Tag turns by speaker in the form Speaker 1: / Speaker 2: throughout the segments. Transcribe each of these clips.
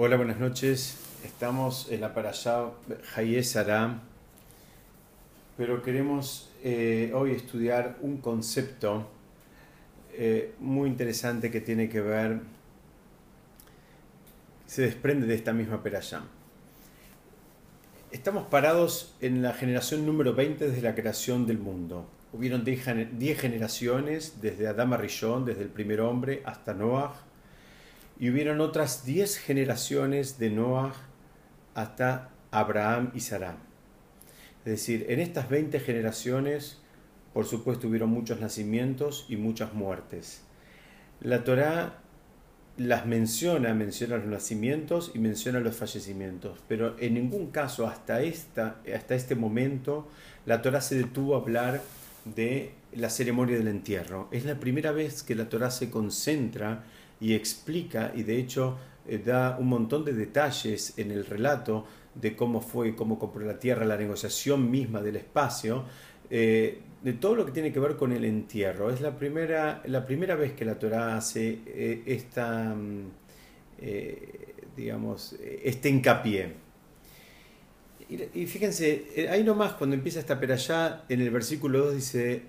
Speaker 1: Hola, buenas noches. Estamos en la Parashá Hayé Sará, pero queremos eh, hoy estudiar un concepto eh, muy interesante que tiene que ver, se desprende de esta misma Parashá. Estamos parados en la generación número 20 desde la creación del mundo. Hubieron 10 generaciones, desde Adama Rishon, desde el primer hombre, hasta Noah y hubieron otras diez generaciones de Noah hasta Abraham y Sarah. Es decir, en estas 20 generaciones, por supuesto, hubieron muchos nacimientos y muchas muertes. La Torá las menciona, menciona los nacimientos y menciona los fallecimientos, pero en ningún caso hasta, esta, hasta este momento la Torá se detuvo a hablar de la ceremonia del entierro. Es la primera vez que la Torá se concentra y explica y de hecho eh, da un montón de detalles en el relato de cómo fue, cómo compró la tierra, la negociación misma del espacio, eh, de todo lo que tiene que ver con el entierro. Es la primera, la primera vez que la Torah hace eh, esta, mm, digamos, este hincapié. Y, fíjense, ahí nomás cuando empieza esta perashá, en el versículo 2 dice,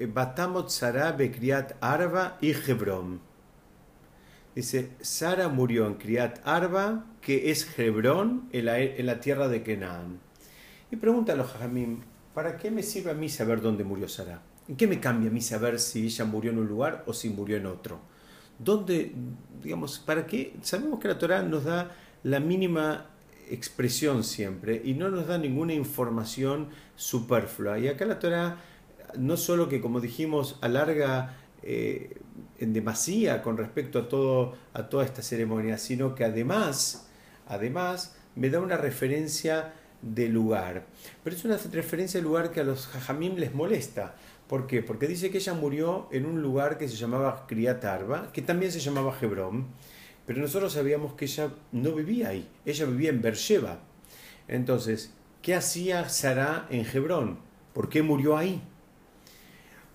Speaker 1: Batamot Sara Bekriat Arba y Hebrón. Dice, Sara murió en Kriat Arba, que es Hebrón, en la, en la tierra de Kenan. Y pregunta a los Jajamim, ¿para qué me sirve a mí saber dónde murió Sara? ¿En qué me cambia a mí saber si ella murió en un lugar o si murió en otro? ¿Dónde, digamos, para qué? Sabemos que la Torah nos da la mínima expresión siempre y no nos da ninguna información superflua. Y acá la Torah no solo que, como dijimos, alarga eh, en demasía con respecto a, todo, a toda esta ceremonia, sino que además, además me da una referencia de lugar. Pero es una referencia de lugar que a los jajamim les molesta. ¿Por qué? Porque dice que ella murió en un lugar que se llamaba Kriatarba, que también se llamaba Hebrón, pero nosotros sabíamos que ella no vivía ahí, ella vivía en Beersheba. Entonces, ¿qué hacía Sarah en Hebrón? ¿Por qué murió ahí?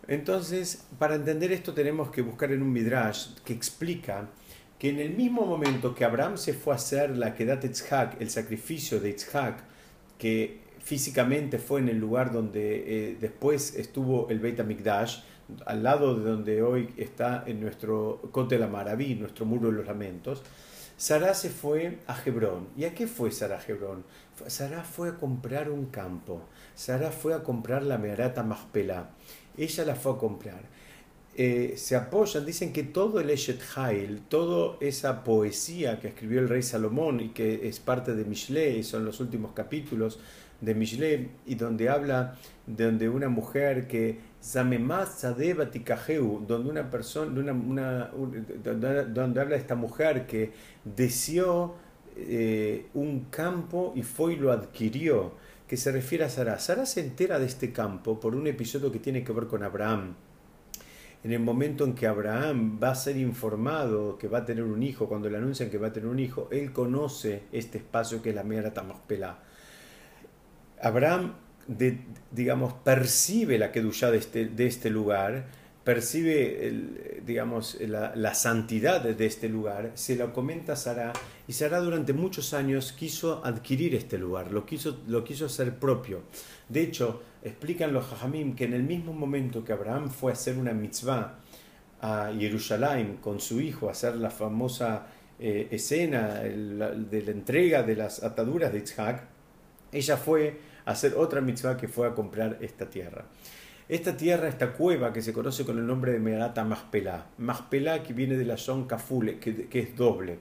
Speaker 1: Entonces, para entender esto tenemos que buscar en un midrash que explica que en el mismo momento que Abraham se fue a hacer la Kedat Itzhak, el sacrificio de Itzhak, que físicamente fue en el lugar donde eh, después estuvo el Beit HaMikdash, al lado de donde hoy está en nuestro Cote la Maraví, nuestro Muro de los Lamentos, Sarah se fue a Hebrón. ¿Y a qué fue Sarah a Hebrón? Sarah fue a comprar un campo. Sarah fue a comprar la Meharata Maspela ella la fue a comprar. Eh, se apoyan, dicen que todo el Eshet Hail, toda esa poesía que escribió el rey Salomón y que es parte de Mishle, son los últimos capítulos de Mishle, y donde habla de donde una mujer que donde una persona, una, donde, habla de esta mujer que deseó eh, un campo y fue y lo adquirió que se refiere a Sara. Sara se entera de este campo por un episodio que tiene que ver con Abraham. En el momento en que Abraham va a ser informado que va a tener un hijo, cuando le anuncian que va a tener un hijo, él conoce este espacio que es la Mera Tamaspelá. Abraham, digamos, percibe la kedushá de este, de este lugar percibe, el, digamos, la, santidad de este lugar, se lo comenta a Sara y Sara durante muchos años quiso adquirir este lugar, lo quiso, lo quiso hacer propio. De hecho, explican los Jajamim que en el mismo momento que Abraham fue a hacer una mitzvah a Jerusalén con su hijo, a hacer la famosa eh, escena de la entrega de las ataduras de Itzhak, ella fue hacer otra mitzvah que fue a comprar esta tierra. Esta tierra, esta cueva que se conoce con el nombre de Merata Maspelá. Maspelá que viene de la son Kafule, que, que es doble.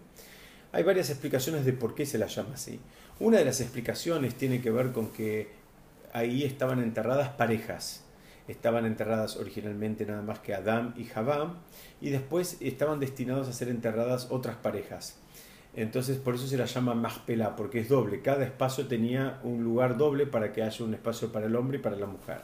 Speaker 1: Hay varias explicaciones de por qué se la llama así. Una de las explicaciones tiene que ver con que ahí estaban enterradas parejas. Estaban enterradas originalmente nada más que Adán y Javá, y después estaban destinados a ser enterradas otras parejas. Entonces por eso se la llama Maspelá, porque es doble. Cada espacio tenía un lugar doble para que haya un espacio para el hombre y para la mujer.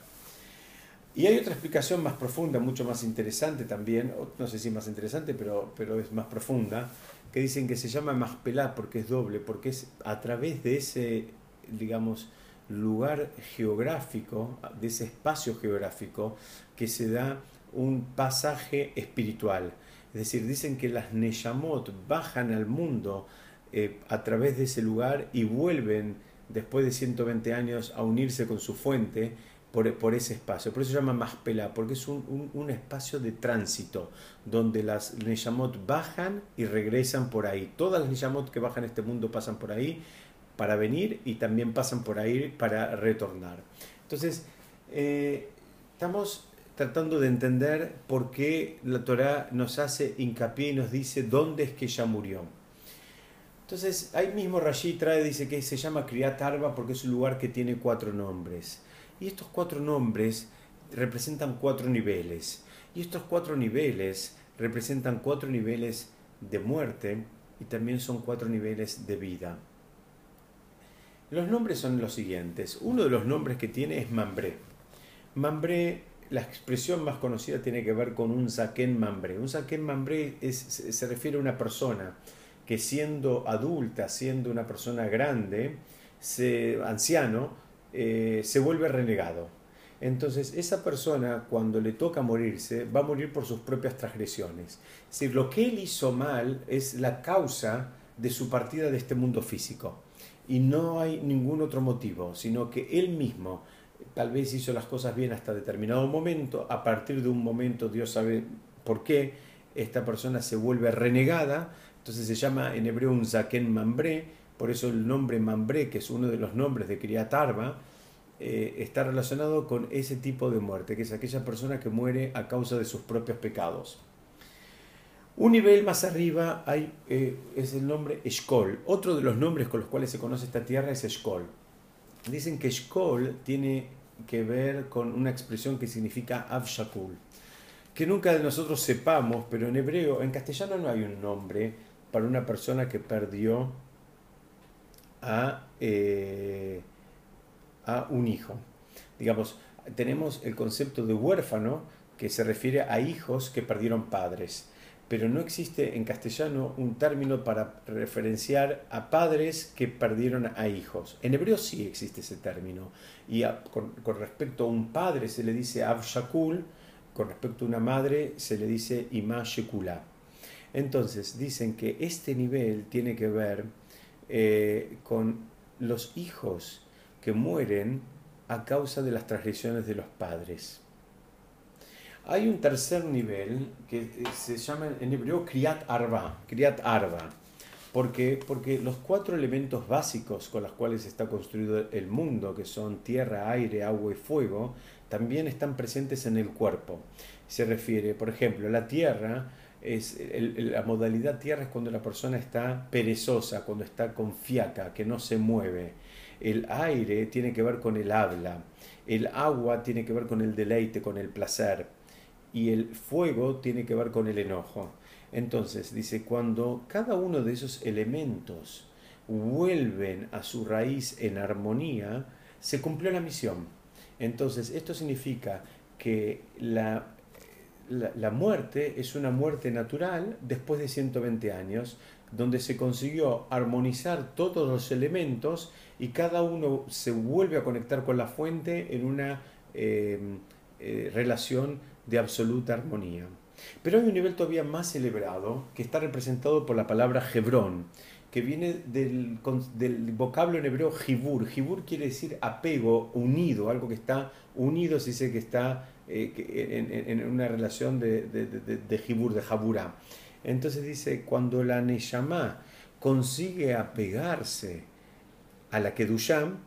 Speaker 1: Y hay otra explicación más profunda, mucho más interesante también, no sé si más interesante, pero, pero es más profunda, que dicen que se llama Maspelá porque es doble, porque es a través de ese, digamos, lugar geográfico, de ese espacio geográfico, que se da un pasaje espiritual. Es decir, dicen que las Neyamot bajan al mundo eh, a través de ese lugar y vuelven después de 120 años a unirse con su fuente por, ese espacio. Por eso se llama Maspela, porque es un, espacio de tránsito, donde las Neyamot bajan y regresan por ahí. Todas las Neyamot que bajan a este mundo pasan por ahí para venir y también pasan por ahí para retornar. Entonces, eh, estamos tratando de entender por qué la Torah nos hace hincapié y nos dice dónde es que ella murió. Entonces, ahí mismo Rashi trae, dice que se llama Kriyat Arba porque es un lugar que tiene cuatro nombres. Y estos cuatro nombres representan cuatro niveles. Y estos cuatro niveles representan cuatro niveles de muerte y también son cuatro niveles de vida. Los nombres son los siguientes. Uno de los nombres que tiene es Mambré. Mambré, la expresión más conocida tiene que ver con un Zaken Mambré. Un Zaken Mambré se refiere a una persona que siendo adulta, siendo una persona grande, anciano, eh, se vuelve renegado. Entonces, esa persona, cuando le toca morirse, va a morir por sus propias transgresiones. Es decir, lo que él hizo mal es la causa de su partida de este mundo físico. Y no hay ningún otro motivo, sino que él mismo tal vez hizo las cosas bien hasta determinado momento. A partir de un momento, Dios sabe por qué, esta persona se vuelve renegada. Entonces se llama en hebreo un zaken mambré por eso el nombre Mambré, que es uno de los nombres de Kriyatarva, eh, está relacionado con ese tipo de muerte, que es aquella persona que muere a causa de sus propios pecados. Un nivel más arriba hay, eh, es el nombre Eshkol. Otro de los nombres con los cuales se conoce esta tierra es Eshkol. Dicen que Eshkol tiene que ver con una expresión que significa Avshakul, que nunca de nosotros sepamos, pero en hebreo, en castellano no hay un nombre para una persona que perdió eh, a, un hijo. Digamos, tenemos el concepto de huérfano que se refiere a hijos que perdieron padres, pero no existe en castellano un término para referenciar a padres que perdieron a hijos. En hebreo sí existe ese término, y con, respecto a un padre se le dice Avshakul, con respecto a una madre se le dice Ima Shekula. Entonces, dicen que este nivel tiene que ver eh, con los hijos que mueren a causa de las transgresiones de los padres. Hay un tercer nivel que eh, se llama en hebreo Kriyat Arba, Kriyat Arba. ¿Por Porque los cuatro elementos básicos con los cuales está construido el mundo, que son tierra, aire, agua y fuego, también están presentes en el cuerpo. Se refiere, por ejemplo, la tierra es la modalidad tierra es cuando la persona está perezosa, cuando está con fiaca, que no se mueve. El aire tiene que ver con el habla. El agua tiene que ver con el deleite, con el placer. Y el fuego tiene que ver con el enojo. Entonces, dice, cuando cada uno de esos elementos vuelven a su raíz en armonía, se cumplió la misión. Entonces, esto significa que la la, muerte es una muerte natural después de 120 años, donde se consiguió armonizar todos los elementos y cada uno se vuelve a conectar con la fuente en una em, eh, relación de absoluta armonía. Pero hay un nivel todavía más celebrado que está representado por la palabra Hebrón, que viene del, vocablo en hebreo jibur. Jibur quiere decir apego, unido, algo que está unido, se dice que está eh, en, una relación de, de, de, Jibur, de. Entonces dice, cuando la Neshama consigue apegarse a la Kedusham,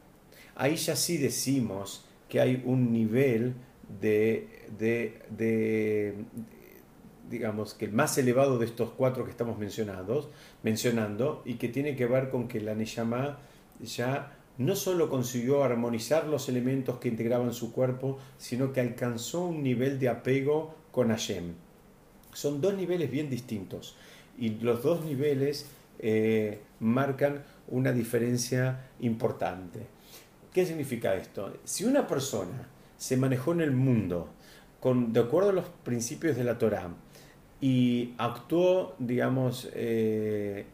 Speaker 1: ahí ya sí decimos que hay un nivel de, de, digamos, que el más elevado de estos cuatro que estamos mencionando y que tiene que ver con que la Neshama ya no solo consiguió armonizar los elementos que integraban su cuerpo, sino que alcanzó un nivel de apego con Hashem. Son dos niveles bien distintos y los dos niveles eh, marcan una diferencia importante. ¿Qué significa esto? Si una persona se manejó en el mundo con, de acuerdo a los principios de la Torah y actuó, digamos, eh,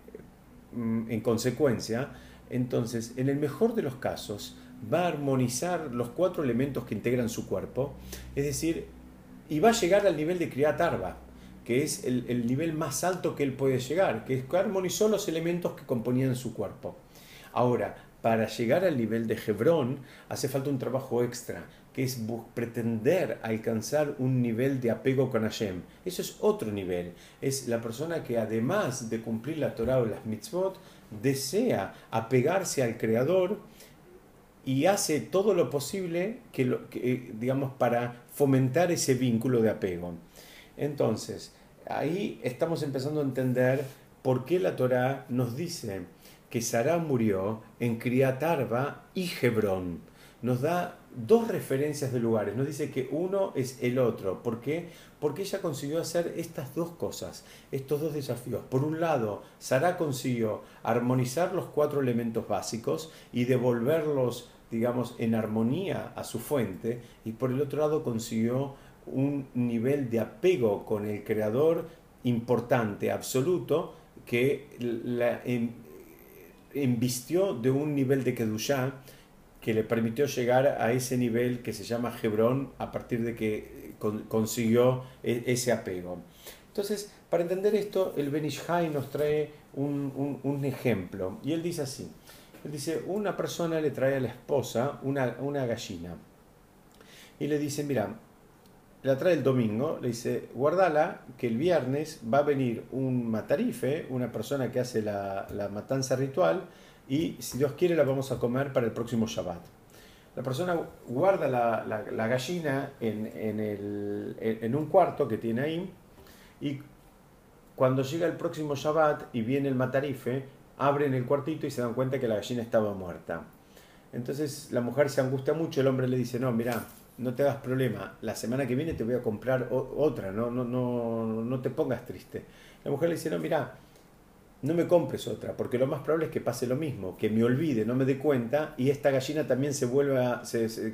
Speaker 1: en consecuencia, entonces, en el mejor de los casos, va a armonizar los cuatro elementos que integran su cuerpo, es decir, y va a llegar al nivel de Kriyat Arba, que es el, nivel más alto que él puede llegar, que es que armonizó los elementos que componían su cuerpo. Ahora, para llegar al nivel de Hebrón hace falta un trabajo extra, que es pretender alcanzar un nivel de apego con Hashem. Eso es otro nivel. Es la persona que además de cumplir la Torah o las mitzvot, desea apegarse al Creador y hace todo lo posible que, que, digamos, para fomentar ese vínculo de apego. Entonces, ahí estamos empezando a entender por qué la Torah nos dice que Sarah murió en Criatarba y Hebrón. Nos da dos referencias de lugares. Nos dice que uno es el otro. ¿Por qué? Porque ella consiguió hacer estas dos cosas, estos dos desafíos. Por un lado, Sarah consiguió armonizar los cuatro elementos básicos y devolverlos, digamos, en armonía a su fuente. Y por el otro lado, consiguió un nivel de apego con el creador importante, absoluto, que la embistió de un nivel de Kedushá que le permitió llegar a ese nivel que se llama Hebrón a partir de que consiguió e, ese apego. Entonces, para entender esto, el Benishai nos trae un, un, ejemplo. Y él dice así. Él dice, una persona le trae a la esposa una, una gallina. Y le dice, mira, la trae el domingo, le dice, guardala, que el viernes va a venir un matarife, una persona que hace la, matanza ritual, y si Dios quiere la vamos a comer para el próximo Shabbat. La persona guarda la, gallina en, un cuarto que tiene ahí, y cuando llega el próximo Shabbat y viene el matarife, abren el cuartito y se dan cuenta que la gallina estaba muerta. Entonces la mujer se angustia mucho, el hombre le dice, no, mira, no te hagas problema, la semana que viene te voy a comprar otra, no, no, no, no te pongas triste. La mujer le dice, no, mira, no me compres otra, porque lo más probable es que pase lo mismo, que me olvide, no me dé cuenta y esta gallina también se vuelva,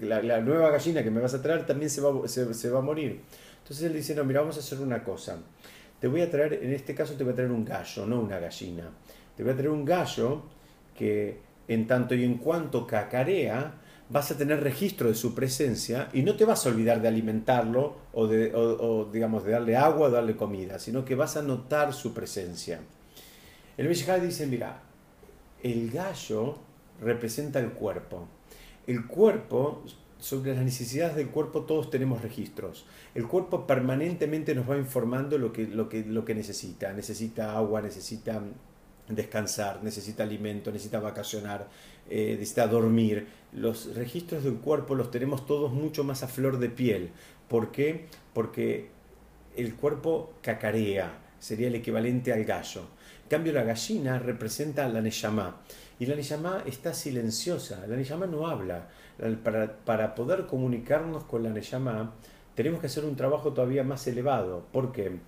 Speaker 1: la, nueva gallina que me vas a traer también se va, se, a morir. Entonces él dice, no, mira, vamos a hacer una cosa. Te voy a traer, en este caso te voy a traer un gallo, no una gallina. Te voy a traer un gallo que en tanto y en cuanto cacarea, vas a tener registro de su presencia y no te vas a olvidar de alimentarlo o, de, digamos, de darle agua o darle comida, sino que vas a notar su presencia. El Mishihai dice, mira, el gallo representa el cuerpo. El cuerpo, sobre las necesidades del cuerpo todos tenemos registros. El cuerpo permanentemente nos va informando lo que, lo que, lo que necesita. Necesita agua, necesita descansar, necesita alimento, necesita vacacionar, eh, necesita dormir. Los registros del cuerpo los tenemos todos mucho más a flor de piel. ¿Por qué? Porque el cuerpo cacarea, sería el equivalente al gallo. En cambio, la gallina representa la Neyamá. Y la Neyamá está silenciosa, la Neyamá no habla. Para, para poder comunicarnos con la Neyamá, tenemos que hacer un trabajo todavía más elevado. ¿Por qué?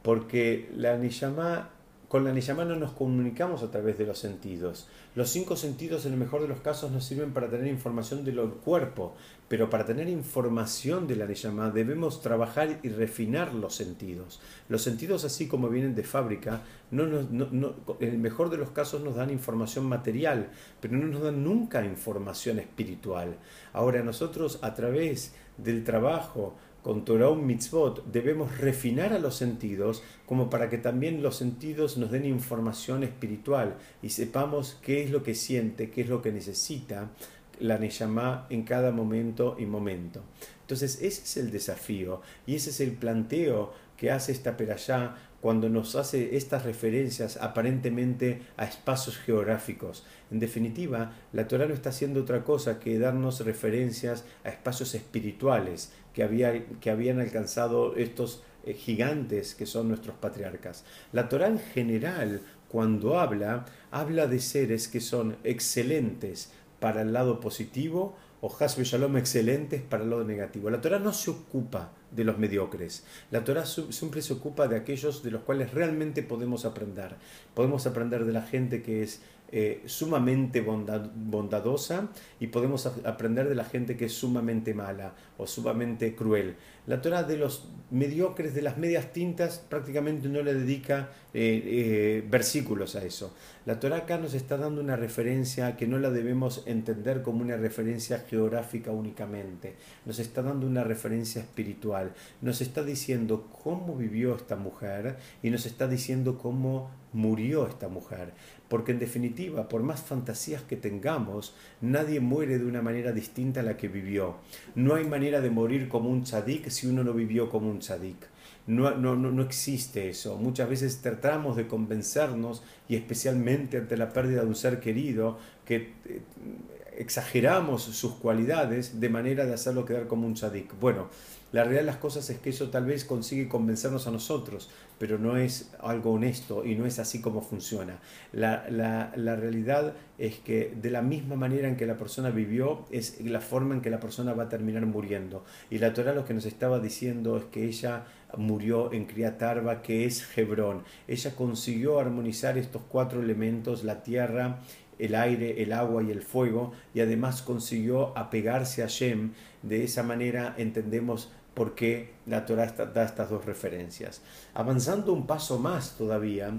Speaker 1: Porque la Neyamá con la Neyamá no nos comunicamos a través de los sentidos. Los cinco sentidos en el mejor de los casos nos sirven para tener información del cuerpo, pero para tener información de la Neyamá debemos trabajar y refinar los sentidos. Los sentidos así como vienen de fábrica, no, en el mejor de los casos nos dan información material, pero no nos dan nunca información espiritual. Ahora nosotros a través del trabajo, con Torah Mitzvot debemos refinar a los sentidos como para que también los sentidos nos den información espiritual y sepamos qué es lo que siente, qué es lo que necesita la Neyamá en cada momento y momento. Entonces ese es el desafío y ese es el planteo que hace esta perashá cuando nos hace estas referencias aparentemente a espacios geográficos. En definitiva, la Torah no está haciendo otra cosa que darnos referencias a espacios espirituales que, había, que habían alcanzado estos eh, gigantes que son nuestros patriarcas. La Torah en general, cuando habla, habla de seres que son excelentes para el lado positivo o Hasbe Shalom excelentes para el lado negativo. La Torah no se ocupa de los mediocres. La Torah siempre se ocupa de aquellos de los cuales realmente podemos aprender. Podemos aprender de la gente que es eh, sumamente bondadosa y podemos aprender de la gente que es sumamente mala o sumamente cruel. La Torah de los mediocres, de las medias tintas, prácticamente no le dedica eh, eh, versículos a eso. La Torah acá nos está dando una referencia que no la debemos entender como una referencia geográfica únicamente. Nos está dando una referencia espiritual. Nos está diciendo cómo vivió esta mujer y nos está diciendo cómo murió esta mujer. Porque en definitiva, por más fantasías que tengamos, nadie muere de una manera distinta a la que vivió. No hay manera de morir como un tzadik si uno no vivió como un tzadik. No, no, no, existe eso. Muchas veces tratamos de convencernos, y especialmente ante la pérdida de un ser querido, que eh, exageramos sus cualidades de manera de hacerlo quedar como un tzadik. Bueno, la realidad de las cosas es que eso tal vez consigue convencernos a nosotros, pero no es algo honesto y no es así como funciona. La, la, realidad es que de la misma manera en que la persona vivió, es la forma en que la persona va a terminar muriendo. Y la Torah lo que nos estaba diciendo es que ella murió en Criatarba, que es Hebrón. Ella consiguió armonizar estos cuatro elementos, la tierra, el aire, el agua y el fuego, y además consiguió apegarse a Shem. De esa manera entendemos por qué la Torah da estas dos referencias. Avanzando un paso más todavía,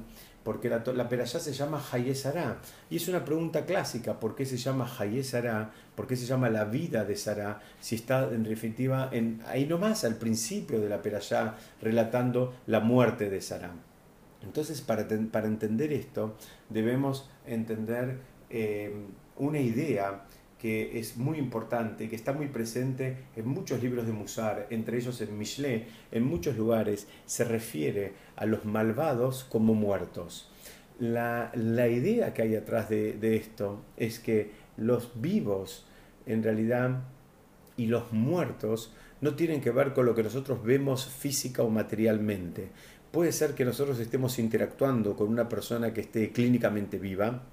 Speaker 1: porque la, la perashá se llama Hayesara, y es una pregunta clásica, ¿por qué se llama Hayesara? ¿Por qué se llama la vida de Sara? Si está en definitiva en, ahí nomás al principio de la perashá relatando la muerte de Sara. Entonces, para, para entender esto, debemos entender eh, una idea que es muy importante, que está muy presente en muchos libros de Musar, entre ellos en Michelet, en muchos lugares, se refiere a los malvados como muertos. La, idea que hay atrás de, de esto es que los vivos, en realidad, y los muertos no tienen que ver con lo que nosotros vemos física o materialmente. Puede ser que nosotros estemos interactuando con una persona que esté clínicamente viva,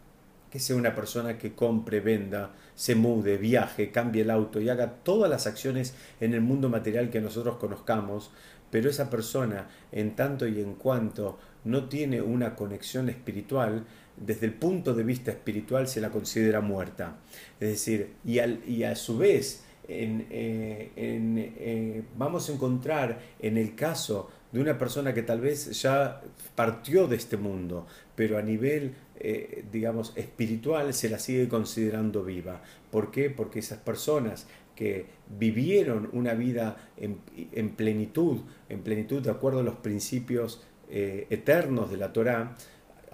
Speaker 1: que sea una persona que compre, venda, se mude, viaje, cambie el auto y haga todas las acciones en el mundo material que nosotros conozcamos, pero esa persona, en tanto y en cuanto no tiene una conexión espiritual, desde el punto de vista espiritual se la considera muerta. Es decir, y, a su vez, eh, eh, vamos a encontrar en el caso de una persona que tal vez ya partió de este mundo, pero a nivel, eh, digamos, espiritual se la sigue considerando viva. ¿Por qué? Porque esas personas que vivieron una vida en, plenitud, en plenitud de acuerdo a los principios eh, eternos de la Torá,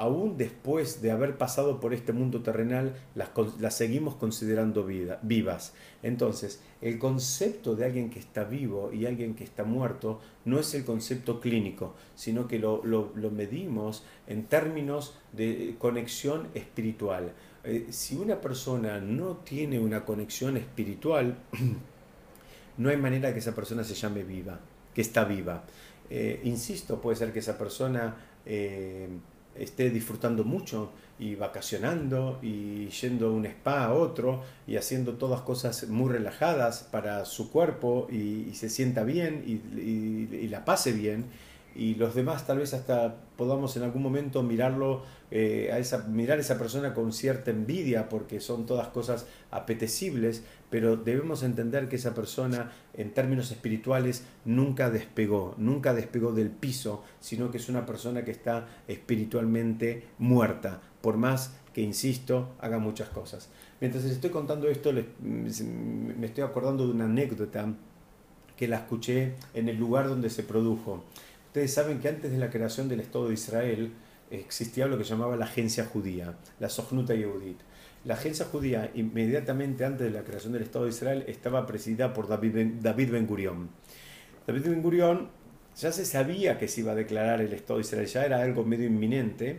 Speaker 1: aún después de haber pasado por este mundo terrenal, las, seguimos considerando vivas. Entonces, el concepto de alguien que está vivo y alguien que está muerto no es el concepto clínico, sino que lo, medimos en términos de conexión espiritual. Eh, si una persona no tiene una conexión espiritual, no hay manera que esa persona se llame viva, que está viva. Eh, insisto, puede ser que esa persona eh, esté disfrutando mucho y vacacionando y yendo a un spa a otro y haciendo todas cosas muy relajadas para su cuerpo y, se sienta bien y, la pase bien y los demás tal vez hasta podamos en algún momento mirarlo eh, a esa, mirar a esa persona con cierta envidia porque son todas cosas apetecibles, pero debemos entender que esa persona en términos espirituales nunca despegó, nunca despegó del piso, sino que es una persona que está espiritualmente muerta, por más que, insisto, haga muchas cosas. Mientras les estoy contando esto, me estoy acordando de una anécdota que la escuché en el lugar donde se produjo. Ustedes saben que antes de la creación del Estado de Israel existía lo que llamaba la agencia judía, la Sochnuta Yehudit. La agencia judía, inmediatamente antes de la creación del Estado de Israel, estaba presidida por David Ben, David ben Gurion. David Ben Gurion ya se sabía que se iba a declarar el Estado de Israel, ya era algo medio inminente,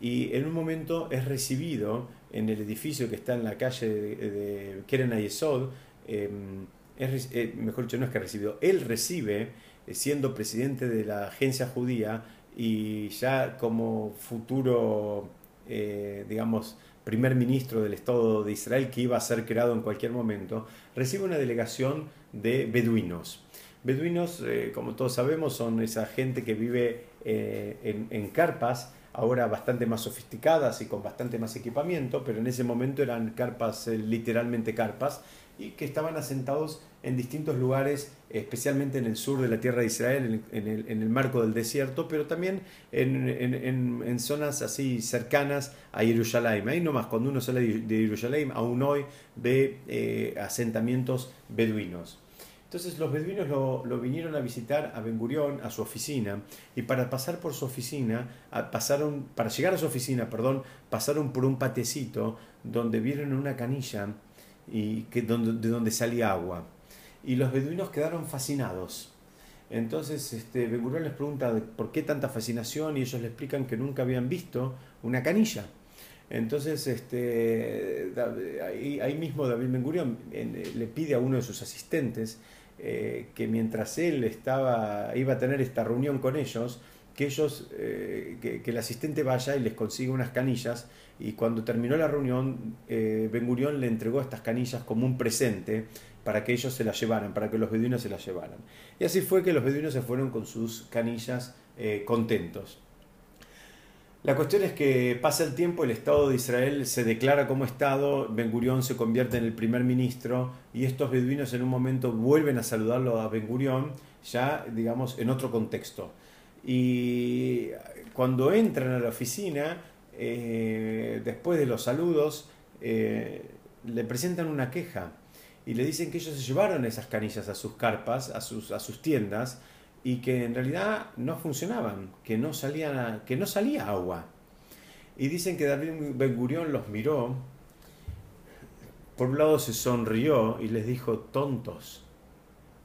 Speaker 1: y en un momento es recibido en el edificio que está en la calle de, Keren Ayesod, em, eh, mejor dicho, no es que recibido, él recibe siendo presidente de la agencia judía y ya como futuro, eh, digamos, primer ministro del Estado de Israel que iba a ser creado en cualquier momento, recibe una delegación de beduinos. Beduinos, eh, como todos sabemos, son esa gente que vive en, carpas ahora bastante más sofisticadas y con bastante más equipamiento, pero en ese momento eran carpas, eh, literalmente carpas, y que estaban asentados en distintos lugares, especialmente en el sur de la tierra de Israel, en el, marco del desierto, pero también en, zonas así cercanas a Jerusalén. Ahí nomás, cuando uno sale de Jerusalén, aún hoy ve eh, asentamientos beduinos. Entonces los beduinos lo, vinieron a visitar a Ben Gurión, a su oficina, y para pasar por su oficina, pasaron, para llegar a su oficina, perdón, pasaron por un patecito donde vieron una canilla y que, de donde salía agua. Y los beduinos quedaron fascinados. Entonces este, Ben les pregunta por qué tanta fascinación y ellos le explican que nunca habían visto una canilla. Entonces, este, ahí, mismo David Ben Gurión le pide a uno de sus asistentes eh, que mientras él estaba, iba a tener esta reunión con ellos, que ellos, eh, que, el asistente vaya y les consiga unas canillas y cuando terminó la reunión, eh, Ben Gurión le entregó estas canillas como un presente para que ellos se las llevaran, para que los beduinos se las llevaran. Y así fue que los beduinos se fueron con sus canillas contentos. La cuestión es que pasa el tiempo, el Estado de Israel se declara como Estado, Ben Gurión se convierte en el primer ministro y estos beduinos en un momento vuelven a saludarlo a Ben Gurión, ya digamos en otro contexto. Y cuando entran a la oficina, eh, después de los saludos, eh, le presentan una queja y le dicen que ellos se llevaron esas canillas a sus carpas, a sus, a tiendas, y que en realidad no funcionaban, que no, salía, que no salía agua. Y dicen que David Ben Gurión los miró, por un lado se sonrió y les dijo, tontos,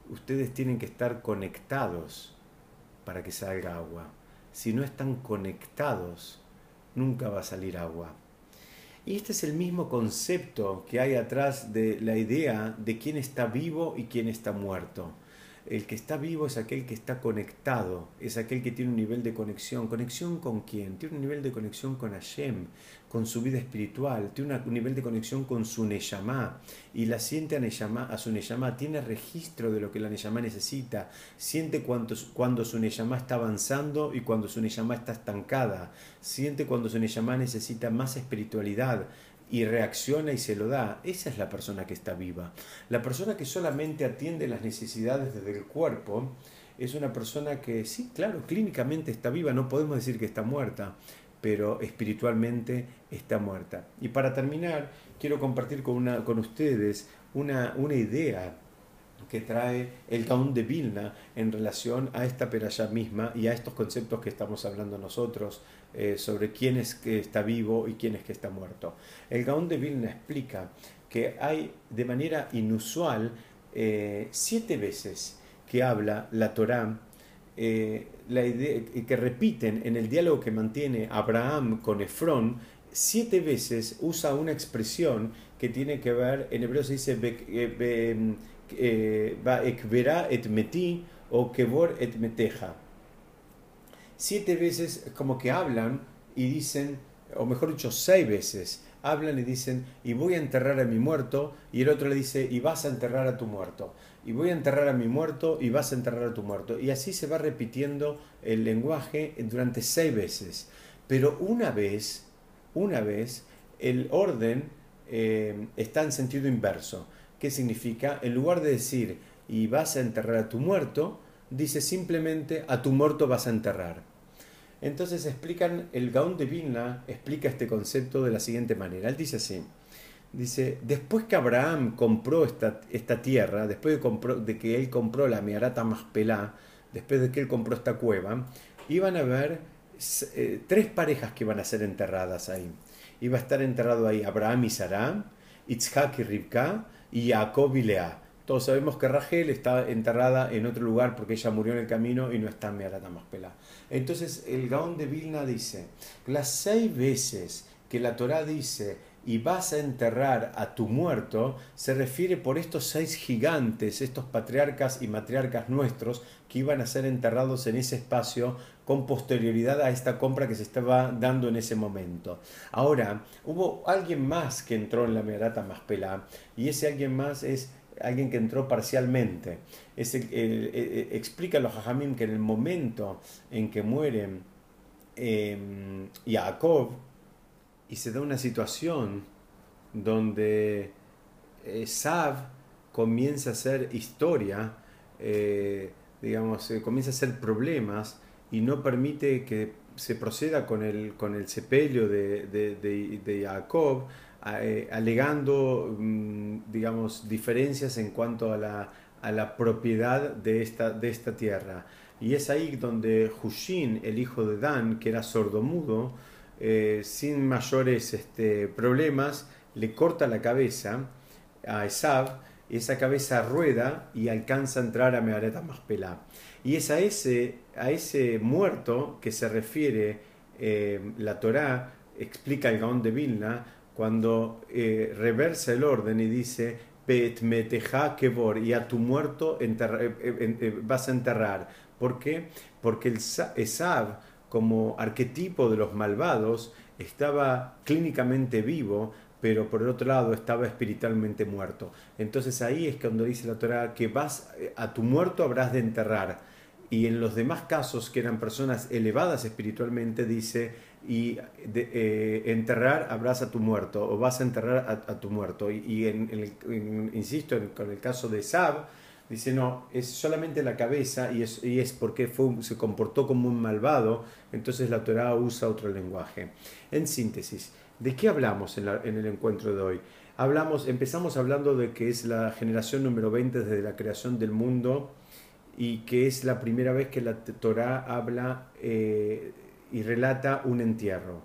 Speaker 1: ustedes tienen que estar conectados para que salga agua. Si no están conectados, nunca va a salir agua. Y este es el mismo concepto que hay atrás de la idea de quién está vivo y quién está muerto. El que está vivo es aquel que está conectado, es aquel que tiene un nivel de conexión. ¿Conexión con quién? Tiene un nivel de conexión con Hashem, con su vida espiritual, tiene un nivel de conexión con su Neyamá y la siente a, a su Neyamá, tiene registro de lo que la Neyamá necesita, siente cuando, cuando su Neyamá está avanzando y cuando su Neyamá está estancada, siente cuando su Neyamá necesita más espiritualidad, y reacciona y se lo da, esa es la persona que está viva. La persona que solamente atiende las necesidades desde el cuerpo es una persona que sí, claro, clínicamente está viva, no podemos decir que está muerta, pero espiritualmente está muerta. Y para terminar, quiero compartir con, una, con ustedes una, una idea que trae el Gaón de Vilna en relación a esta peralla misma y a estos conceptos que estamos hablando nosotros eh, sobre quién es que está vivo y quién es que está muerto. El Gaón de Vilna explica que hay de manera inusual eh, siete veces que habla la Torá, eh, que repiten en el diálogo que mantiene Abraham con Efrón, siete veces usa una expresión que tiene que ver, en hebreo se dice et meti o kevor et meteja siete veces como que hablan y dicen, o mejor dicho, seis veces, hablan y dicen, y voy a enterrar a mi muerto, y el otro le dice, y vas a enterrar a tu muerto, y voy a enterrar a mi muerto, y vas a enterrar a tu muerto. Y así se va repitiendo el lenguaje durante seis veces. Pero una vez, una vez, el orden eh, está en sentido inverso. ¿Qué significa? En lugar de decir, y vas a enterrar a tu muerto, dice simplemente, a tu muerto vas a enterrar. Entonces explican, el Gaón de Vilna explica este concepto de la siguiente manera. Él dice así, dice, después que Abraham compró esta, esta tierra, después de, de, que él compró la Mearata Maspelá, después de que él compró esta cueva, iban a haber eh, tres parejas que iban a ser enterradas ahí. Iba a estar enterrado ahí Abraham y Sarah, Itzhak y Rivka, y Jacob y Lea. Todos sabemos que Rachel está enterrada en otro lugar porque ella murió en el camino y no está en Mearata Maspelá. Entonces el Gaón de Vilna dice, las seis veces que la Torá dice y vas a enterrar a tu muerto, se refiere por estos seis gigantes, estos patriarcas y matriarcas nuestros, que iban a ser enterrados en ese espacio con posterioridad a esta compra que se estaba dando en ese momento. Ahora, hubo alguien más que entró en la Merata Maspelá, y ese alguien más es alguien que entró parcialmente. Es el, explica a los hajamim que en el momento en que mueren eh, Jacob y se da una situación donde Sav comienza a hacer historia, eh, digamos, comienza a hacer problemas y no permite que se proceda con el, con el sepelio de, de, Jacob, eh, alegando, mm, digamos, diferencias en cuanto a la, a la propiedad de esta, de esta tierra. Y es ahí donde Hushin, el hijo de Dan, que era sordomudo, eh, sin mayores este, problemas, le corta la cabeza a Esav, y esa cabeza rueda y alcanza a entrar a Megareta Maspelá. Y es a ese, a ese muerto que se refiere eh, la Torá, explica el Gaón de Vilna, cuando eh, reversa el orden y dice, kevor, y a tu muerto vas a enterrar. ¿Por qué? Porque el Esav, como arquetipo de los malvados, estaba clínicamente vivo, pero por el otro lado estaba espiritualmente muerto. Entonces ahí es cuando dice la Torah que vas a tu muerto habrás de enterrar. Y en los demás casos que eran personas elevadas espiritualmente dice y eh, enterrar habrás a tu muerto o vas a enterrar a, tu muerto. Y, en, insisto, con el caso de Sab, dice no, es solamente la cabeza y es, y es porque fue, se comportó como un malvado, entonces la Torah usa otro lenguaje. En síntesis, ¿De qué hablamos en, el encuentro de hoy? Hablamos, empezamos hablando de que es la generación número 20 desde la creación del mundo y que es la primera vez que la Torah habla eh, y relata un entierro.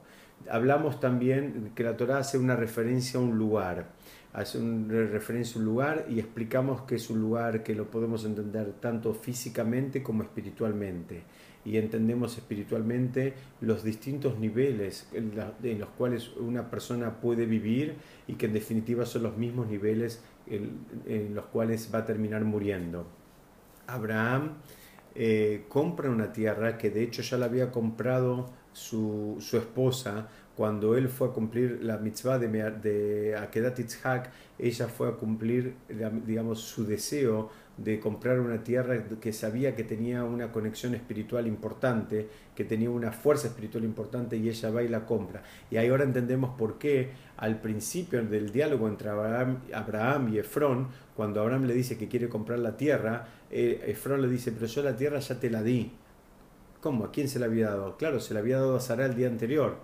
Speaker 1: Hablamos también que la Torah hace una referencia a un lugar, hace una referencia a un lugar y explicamos que es un lugar que lo podemos entender tanto físicamente como espiritualmente y entendemos espiritualmente los distintos niveles en, los cuales una persona puede vivir y que en definitiva son los mismos niveles en, los cuales va a terminar muriendo. Abraham eh, compra una tierra que de hecho ya la había comprado su, esposa cuando él fue a cumplir la mitzvah de, de Akedat Yitzhak, ella fue a cumplir, digamos, su deseo de comprar una tierra que sabía que tenía una conexión espiritual importante, que tenía una fuerza espiritual importante y ella va y la compra. Y ahí ahora entendemos por qué al principio del diálogo entre Abraham, y Efrón, cuando Abraham le dice que quiere comprar la tierra, eh, Efrón le dice, pero yo la tierra ya te la di. ¿Cómo? ¿A quién se la había dado? Claro, se la había dado a Sara el día anterior.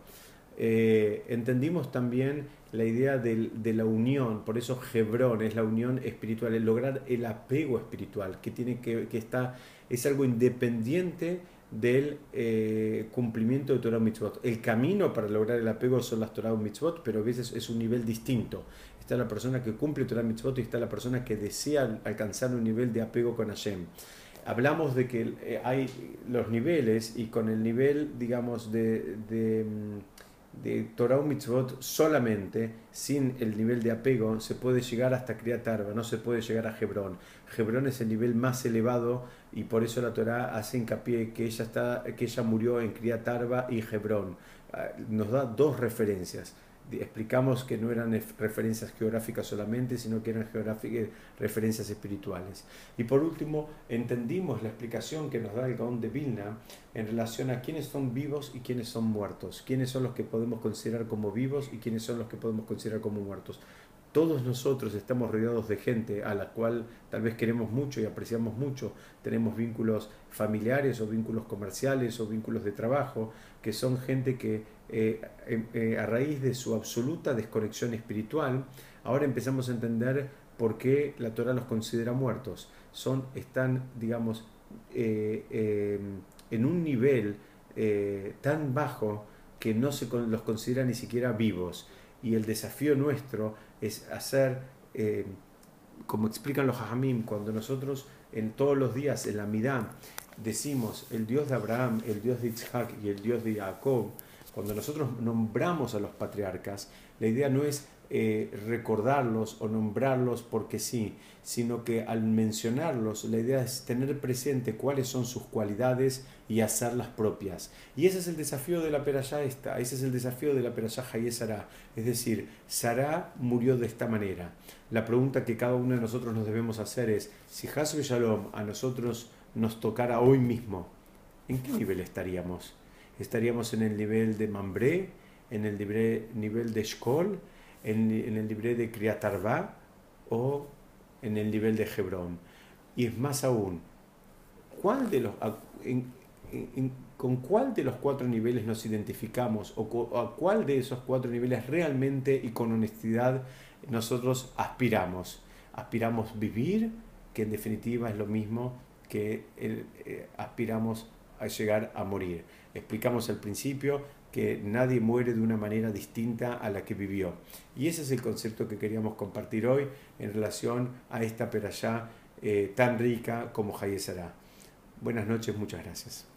Speaker 1: Eh, entendimos también la idea de, la unión, por eso Hebrón es la unión espiritual, el lograr el apego espiritual, que, tiene que, que está, es algo independiente del eh, cumplimiento de Torah Mitzvot. El camino para lograr el apego son las Torah Mitzvot, pero a veces es un nivel distinto. Está la persona que cumple Torah Mitzvot y está la persona que desea alcanzar un nivel de apego con Hashem. Hablamos de que eh, hay los niveles y con el nivel, digamos, de, de mm, de Torah o Mitzvot solamente, sin el nivel de apego, se puede llegar hasta Kriyat Arba, no se puede llegar a Hebrón. Hebrón es el nivel más elevado y por eso la Torah hace hincapié que ella, está, que ella murió en Kriyat Arba y Hebrón. Ah, nos da dos referencias explicamos que no eran referencias geográficas solamente, sino que eran referencias espirituales. Y por último, entendimos la explicación que nos da el Gaón de Vilna en relación a quiénes son vivos y quiénes son muertos, quiénes son los que podemos considerar como vivos y quiénes son los que podemos considerar como muertos. Todos nosotros estamos rodeados de gente a la cual tal vez queremos mucho y apreciamos mucho. Tenemos vínculos familiares o vínculos comerciales o vínculos de trabajo, que son gente que eh, eh, eh, a raíz de su absoluta desconexión espiritual, ahora empezamos a entender por qué la Torah los considera muertos. Son, están, digamos, en un nivel tan bajo que no se los considera ni siquiera vivos. Y el desafío nuestro es hacer, como explican los hajamim, cuando nosotros en todos los días en la Midá decimos el Dios de Abraham, el Dios de Isaac y el Dios de Jacob, cuando nosotros nombramos a los patriarcas, la idea no es eh, recordarlos o nombrarlos porque sí, sino que al mencionarlos, la idea es tener presente cuáles son sus cualidades y hacerlas propias. Y ese es el desafío de la Perashá esta, ese es el desafío de la Perashá Hayesara. Es decir, Sarah murió de esta manera. La pregunta que cada uno de nosotros nos debemos hacer es, si Hasbe Shalom a nosotros nos tocara hoy mismo, ¿en qué nivel estaríamos? estaríamos en el nivel de Mambré, en el nivel de Shkol, en, el nivel de Kriatarba o en el nivel de Hebrón. Y es más aún, ¿cuál de los, ¿con cuál de los cuatro niveles nos identificamos o a cuál de esos cuatro niveles realmente y con honestidad nosotros aspiramos? Aspiramos vivir, que en definitiva es lo mismo que eh, aspiramos a llegar a morir. Explicamos al principio que nadie muere de una manera distinta a la que vivió. Y ese es el concepto que queríamos compartir hoy en relación a esta perayá eh, tan rica como Hayesará. Buenas noches, muchas gracias.